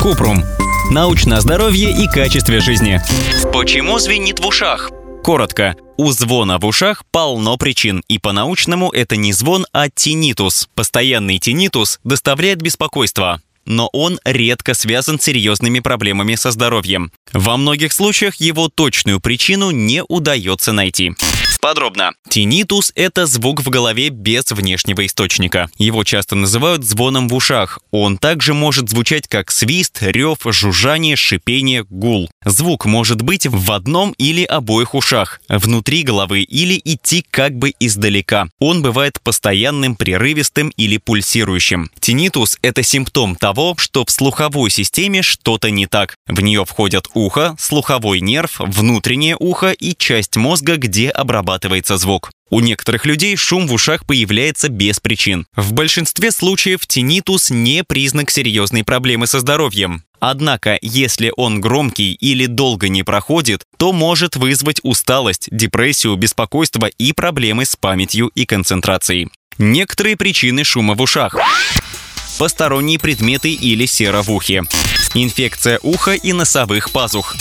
Купрум. Научное здоровье и качестве жизни. Почему звенит в ушах? Коротко. У звона в ушах полно причин, и по-научному это не звон, а тинитус. Постоянный тинитус доставляет беспокойство, но он редко связан с серьезными проблемами со здоровьем. Во многих случаях его точную причину не удается найти. Подробно. Тинитус – это звук в голове без внешнего источника. Его часто называют звоном в ушах. Он также может звучать как свист, рев, жужжание, шипение, гул. Звук может быть в одном или обоих ушах, внутри головы или идти как бы издалека. Он бывает постоянным, прерывистым или пульсирующим. Тинитус – это симптом того, что в слуховой системе что-то не так. В нее входят ухо, слуховой нерв, внутреннее ухо и часть мозга, где обрабатывается звук. У некоторых людей шум в ушах появляется без причин. В большинстве случаев тинитус не признак серьезной проблемы со здоровьем. Однако, если он громкий или долго не проходит, то может вызвать усталость, депрессию, беспокойство и проблемы с памятью и концентрацией. Некоторые причины шума в ушах посторонние предметы или сера в ухе. Инфекция уха и носовых пазух.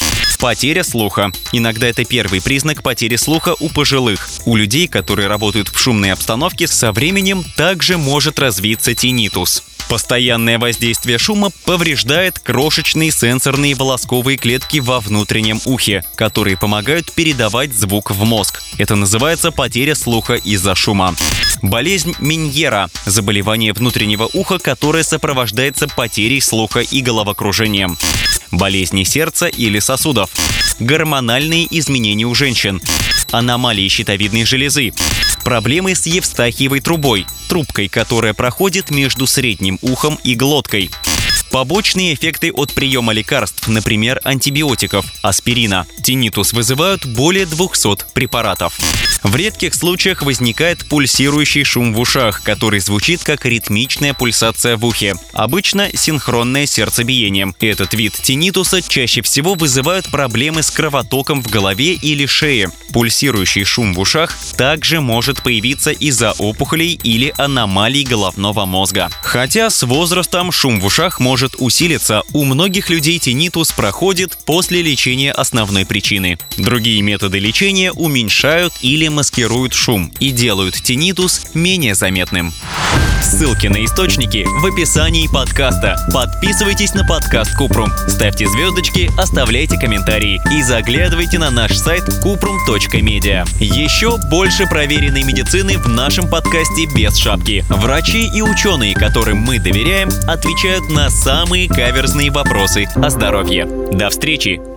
Потеря слуха. Иногда это первый признак потери слуха у пожилых. У людей, которые работают в шумной обстановке, со временем также может развиться тинитус. Постоянное воздействие шума повреждает крошечные сенсорные волосковые клетки во внутреннем ухе, которые помогают передавать звук в мозг. Это называется потеря слуха из-за шума. Болезнь Миньера – заболевание внутреннего уха, которое сопровождается потерей слуха и головокружением. Болезни сердца или сосудов. Гормональные изменения у женщин. Аномалии щитовидной железы. Проблемы с Евстахиевой трубой, трубкой, которая проходит между средним ухом и глоткой. Побочные эффекты от приема лекарств, например, антибиотиков, аспирина. Тинитус вызывают более 200 препаратов. В редких случаях возникает пульсирующий шум в ушах, который звучит как ритмичная пульсация в ухе. Обычно синхронное сердцебиение. Этот вид тинитуса чаще всего вызывают проблемы с кровотоком в голове или шее. Пульсирующий шум в ушах также может появиться из-за опухолей или аномалий головного мозга. Хотя с возрастом шум в ушах может может усилиться, у многих людей тинитус проходит после лечения основной причины. Другие методы лечения уменьшают или маскируют шум и делают тинитус менее заметным. Ссылки на источники в описании подкаста. Подписывайтесь на подкаст Купрум, ставьте звездочки, оставляйте комментарии и заглядывайте на наш сайт kuprum.media. Еще больше проверенной медицины в нашем подкасте без шапки. Врачи и ученые, которым мы доверяем, отвечают на самые каверзные вопросы о здоровье. До встречи!